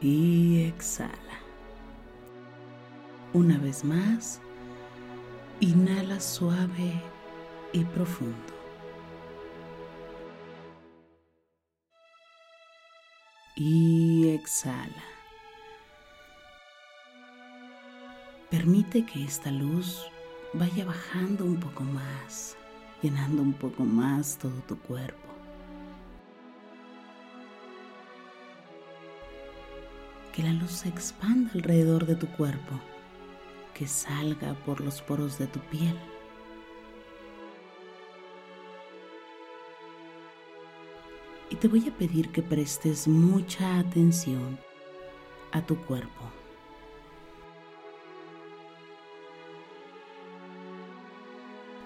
y exhala. Una vez más, inhala suave y profundo. Y exhala. Permite que esta luz vaya bajando un poco más, llenando un poco más todo tu cuerpo. Que la luz se expanda alrededor de tu cuerpo, que salga por los poros de tu piel. Y te voy a pedir que prestes mucha atención a tu cuerpo.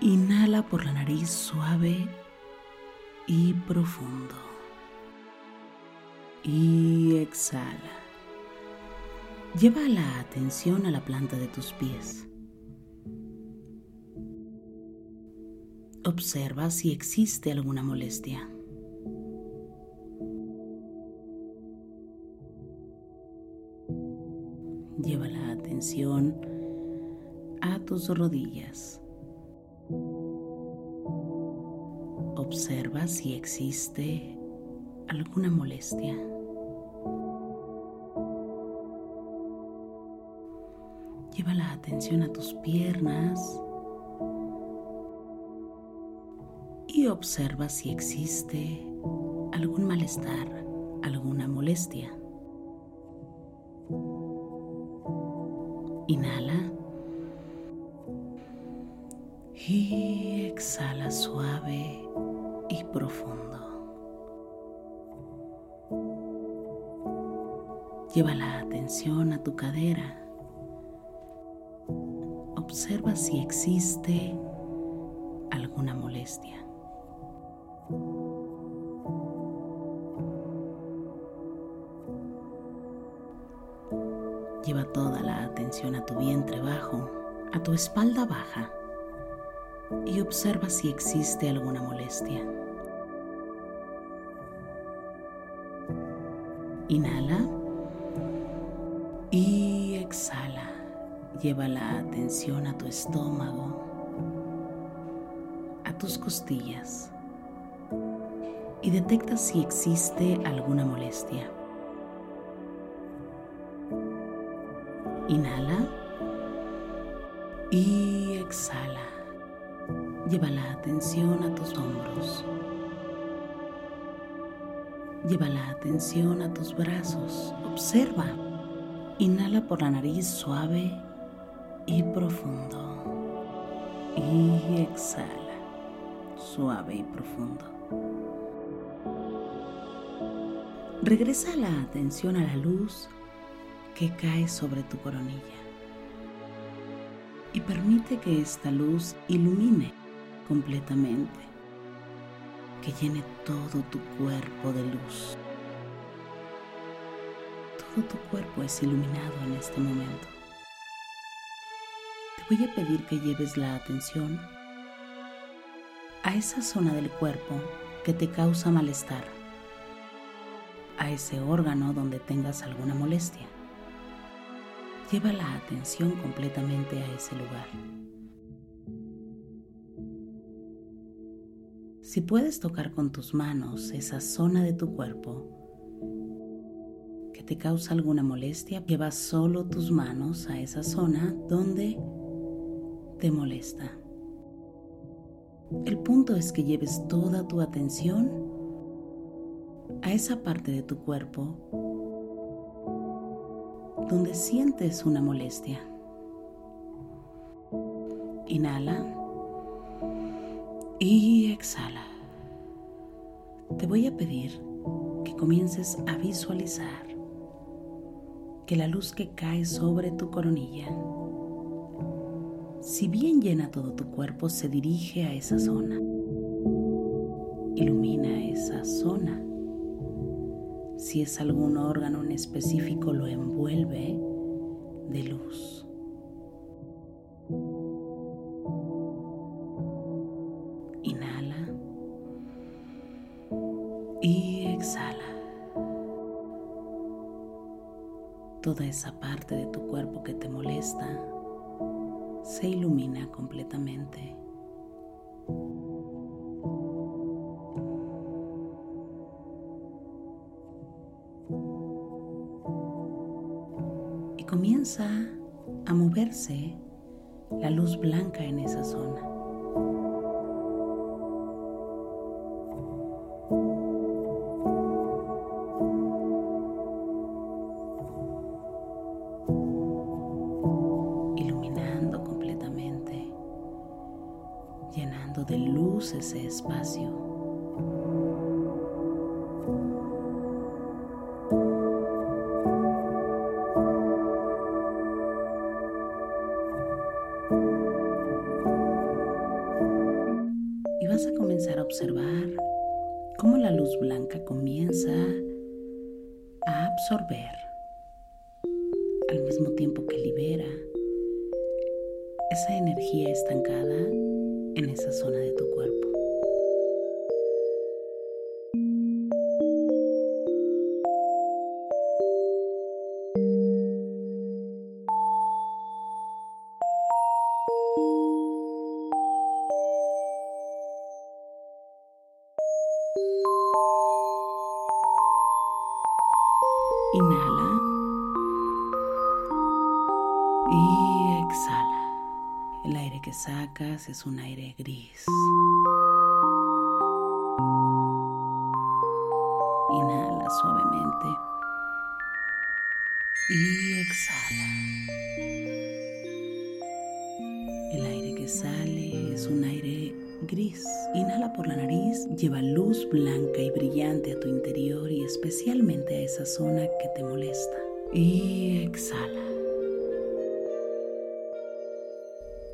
Inhala por la nariz suave y profundo. Y exhala. Lleva la atención a la planta de tus pies. Observa si existe alguna molestia. Lleva la atención a tus rodillas. Observa si existe alguna molestia. Lleva la atención a tus piernas y observa si existe algún malestar, alguna molestia. Inhala y exhala suave y profundo. Lleva la atención a tu cadera observa si existe alguna molestia. Lleva toda la atención a tu vientre bajo, a tu espalda baja. y observa si existe alguna molestia. Inhala y exhala. Lleva la atención a tu estómago, a tus costillas y detecta si existe alguna molestia. Inhala y exhala. Lleva la atención a tus hombros. Lleva la atención a tus brazos. Observa. Inhala por la nariz suave y profundo. Y exhala, suave y profundo. Regresa la atención a la luz que cae sobre tu coronilla y permite que esta luz ilumine completamente, que llene todo tu cuerpo de luz. Todo tu cuerpo es iluminado en este momento. Voy a pedir que lleves la atención a esa zona del cuerpo que te causa malestar a ese órgano donde tengas alguna molestia. Lleva la atención completamente a ese lugar. Si puedes tocar con tus manos esa zona de tu cuerpo que te causa alguna molestia, lleva solo tus manos a esa zona donde te molesta. El punto es que lleves toda tu atención a esa parte de tu cuerpo donde sientes una molestia. Inhala y exhala. Te voy a pedir que comiences a visualizar que la luz que cae sobre tu coronilla, si bien llena todo tu cuerpo, se dirige a esa zona. Ilumina esa zona si es algún órgano en específico, lo envuelve de luz. Inhala y exhala. Toda esa parte de tu cuerpo que te molesta se ilumina completamente. comienza a moverse la luz blanca en esa zona. Cómo la luz blanca comienza a absorber al mismo tiempo que libera esa energía estancada en esa zona de tu cuerpo. El aire que sacas es un aire gris. Inhala suavemente. Y exhala. El aire que sale es un aire gris. Inhala por la nariz, lleva luz blanca y brillante a tu interior y especialmente a esa zona que te molesta. Y exhala.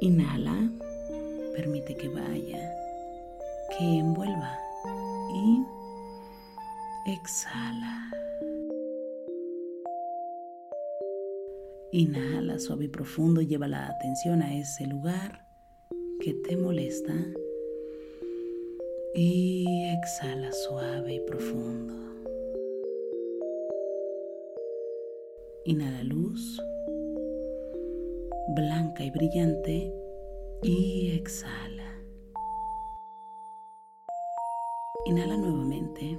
Inhala, permite que vaya, que envuelva. Y exhala. Inhala suave y profundo, lleva la atención a ese lugar que te molesta. Y exhala suave y profundo. Inhala luz blanca y brillante y exhala. Inhala nuevamente.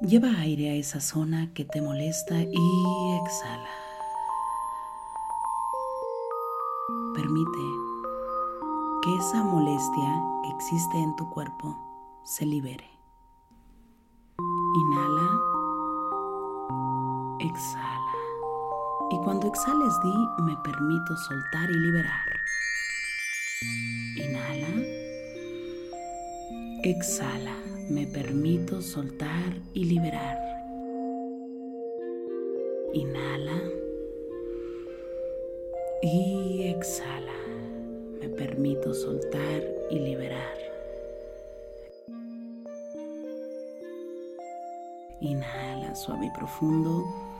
Lleva aire a esa zona que te molesta y exhala. Permite que esa molestia que existe en tu cuerpo se libere. Inhala. Exhala. Y cuando exhales di, me permito soltar y liberar. Inhala. Exhala. Me permito soltar y liberar. Inhala. Y exhala. Me permito soltar y liberar. Inhala suave y profundo.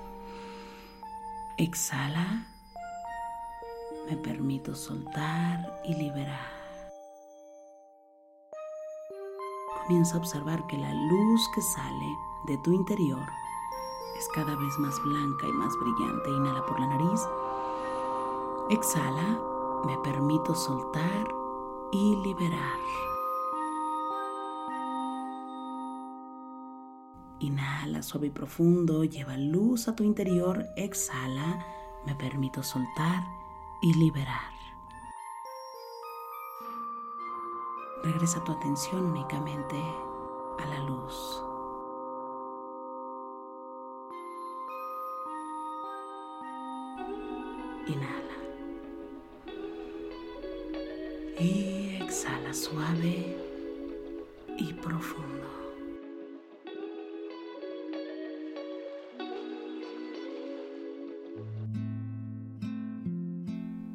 Exhala. Me permito soltar y liberar. Comienza a observar que la luz que sale de tu interior es cada vez más blanca y más brillante. Inhala por la nariz. Exhala. Me permito soltar y liberar. Inhala suave y profundo, lleva luz a tu interior, exhala, me permito soltar y liberar. Regresa tu atención únicamente a la luz. Inhala. Y exhala suave y profundo.